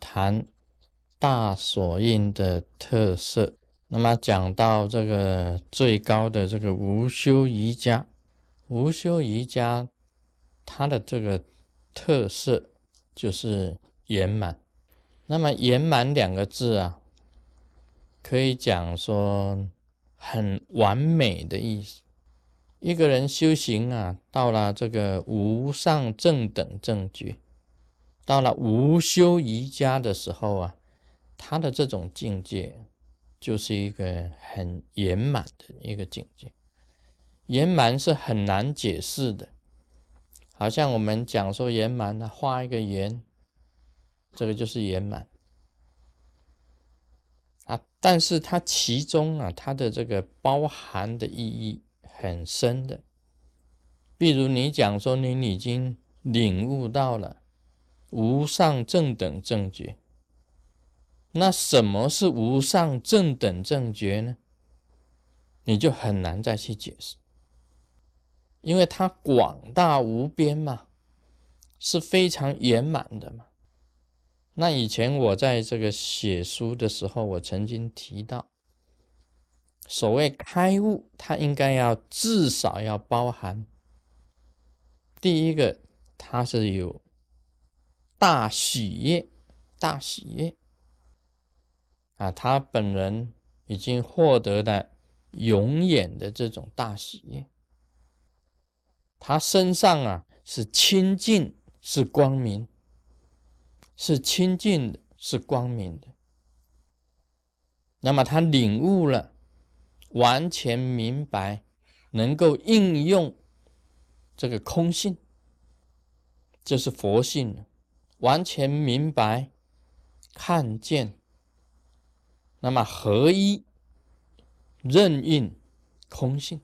谈大所印的特色。那么讲到这个最高的这个无修瑜伽，无修瑜伽它的这个特色就是圆满。那么圆满两个字啊，可以讲说很完美的意思。一个人修行啊，到了这个无上正等正觉，到了无修瑜伽的时候啊，他的这种境界就是一个很圆满的一个境界。圆满是很难解释的，好像我们讲说圆满呢，画一个圆，这个就是圆满啊。但是它其中啊，它的这个包含的意义。很深的，比如你讲说你已经领悟到了无上正等正觉，那什么是无上正等正觉呢？你就很难再去解释，因为它广大无边嘛，是非常圆满的嘛。那以前我在这个写书的时候，我曾经提到。所谓开悟，它应该要至少要包含第一个，它是有大喜悦，大喜悦啊，他本人已经获得了永远的这种大喜悦，他身上啊是清净，是光明，是清净的，是光明的，那么他领悟了。完全明白，能够应用这个空性，这是佛性。完全明白，看见，那么合一，任运空性，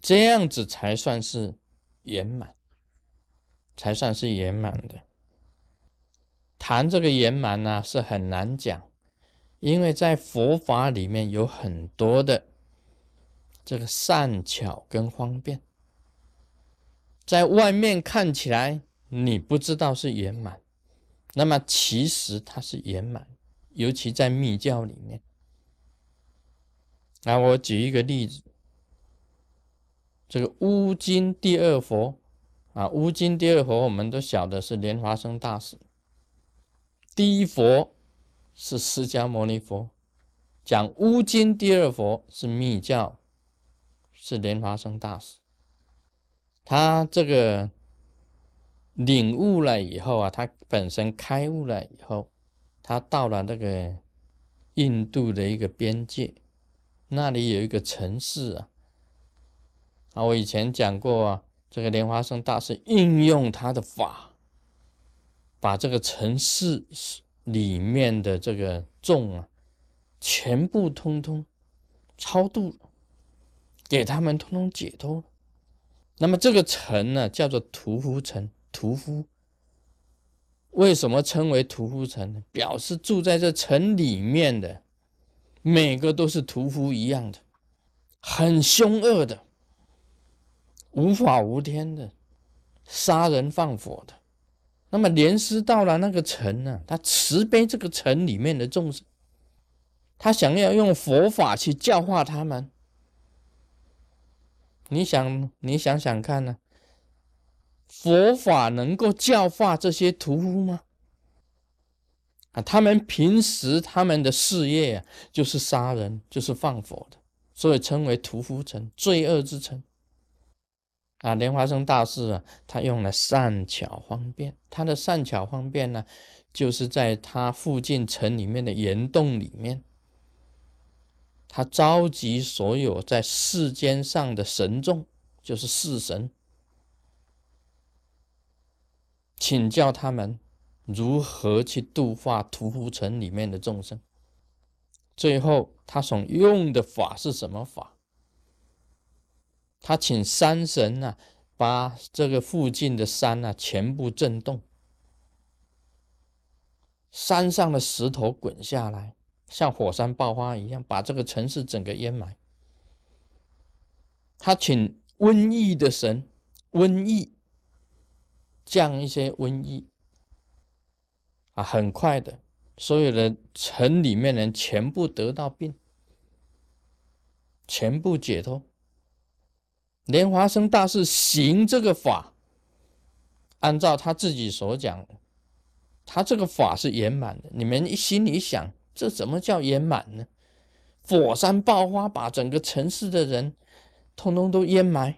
这样子才算是圆满，才算是圆满的。谈这个圆满呢，是很难讲。因为在佛法里面有很多的这个善巧跟方便，在外面看起来你不知道是圆满，那么其实它是圆满，尤其在密教里面。那我举一个例子，这个乌金第二佛啊，乌金第二佛我们都晓得是莲花生大师，第一佛。是释迦牟尼佛讲乌金第二佛是密教，是莲花生大师。他这个领悟了以后啊，他本身开悟了以后，他到了那个印度的一个边界，那里有一个城市啊。啊，我以前讲过啊，这个莲花生大师应用他的法，把这个城市。里面的这个众啊，全部通通超度，给他们通通解脱。那么这个城呢，叫做屠夫城。屠夫为什么称为屠夫城呢？表示住在这城里面的每个都是屠夫一样的，很凶恶的，无法无天的，杀人放火的。那么莲师到了那个城呢，他慈悲这个城里面的众生，他想要用佛法去教化他们。你想，你想想看呢？佛法能够教化这些屠夫吗？啊，他们平时他们的事业啊，就是杀人，就是放火的，所以称为屠夫城，罪恶之城。啊，莲花生大师啊，他用了善巧方便。他的善巧方便呢，就是在他附近城里面的岩洞里面，他召集所有在世间上的神众，就是四神，请教他们如何去度化屠夫城里面的众生。最后，他所用的法是什么法？他请山神啊，把这个附近的山啊全部震动，山上的石头滚下来，像火山爆发一样，把这个城市整个淹埋。他请瘟疫的神，瘟疫降一些瘟疫啊，很快的，所有的城里面人全部得到病，全部解脱。莲华生大师行这个法，按照他自己所讲，他这个法是圆满的。你们一心里想，这怎么叫圆满呢？火山爆发，把整个城市的人通通都淹埋；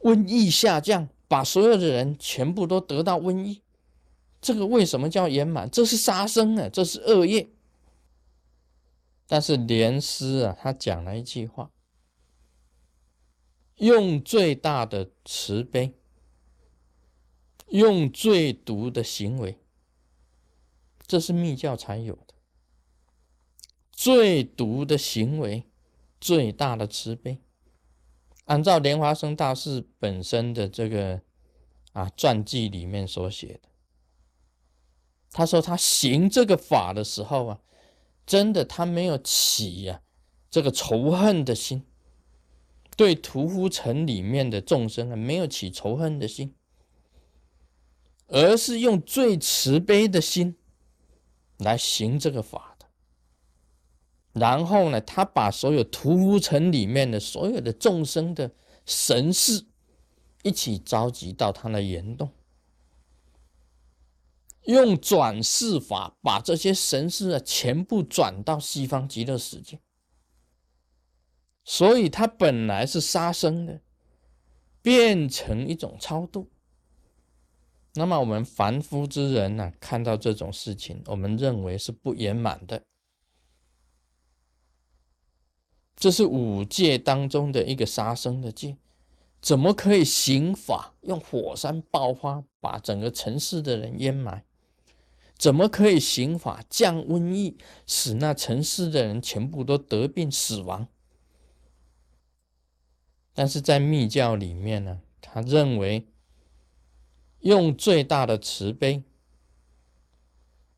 瘟疫下降，把所有的人全部都得到瘟疫。这个为什么叫圆满？这是杀生啊，这是恶业。但是莲师啊，他讲了一句话。用最大的慈悲，用最毒的行为，这是密教才有的。最毒的行为，最大的慈悲。按照莲花生大师本身的这个啊传记里面所写的，他说他行这个法的时候啊，真的他没有起呀这个仇恨的心。对屠夫城里面的众生啊，没有起仇恨的心，而是用最慈悲的心来行这个法。然后呢，他把所有屠城里面的所有的众生的神事一起召集到他的岩洞，用转世法把这些神事啊全部转到西方极乐世界。所以，他本来是杀生的，变成一种超度。那么，我们凡夫之人呢，看到这种事情，我们认为是不圆满的。这是五戒当中的一个杀生的戒，怎么可以行法用火山爆发把整个城市的人淹埋？怎么可以行法降瘟疫，使那城市的人全部都得病死亡？但是在密教里面呢，他认为用最大的慈悲，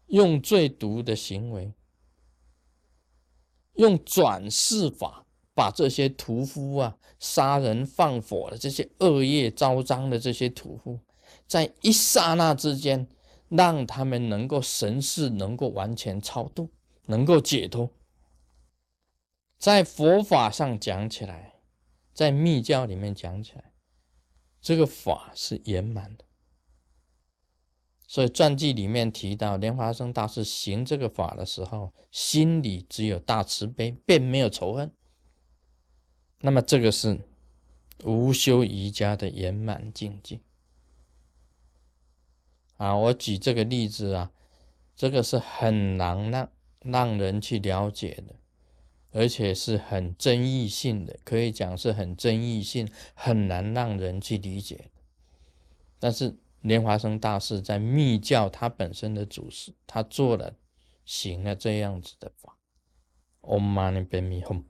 用最毒的行为，用转世法，把这些屠夫啊、杀人放火的这些恶业昭彰的这些屠夫，在一刹那之间，让他们能够神识能够完全超度，能够解脱。在佛法上讲起来。在密教里面讲起来，这个法是圆满的，所以传记里面提到莲花生大师行这个法的时候，心里只有大慈悲，并没有仇恨。那么这个是无修瑜伽的圆满境界啊！我举这个例子啊，这个是很难让让人去了解的。而且是很争议性的，可以讲是很争议性，很难让人去理解。但是莲华生大师在密教他本身的祖师，他做了行了这样子的法。Om Mani Padme Hum。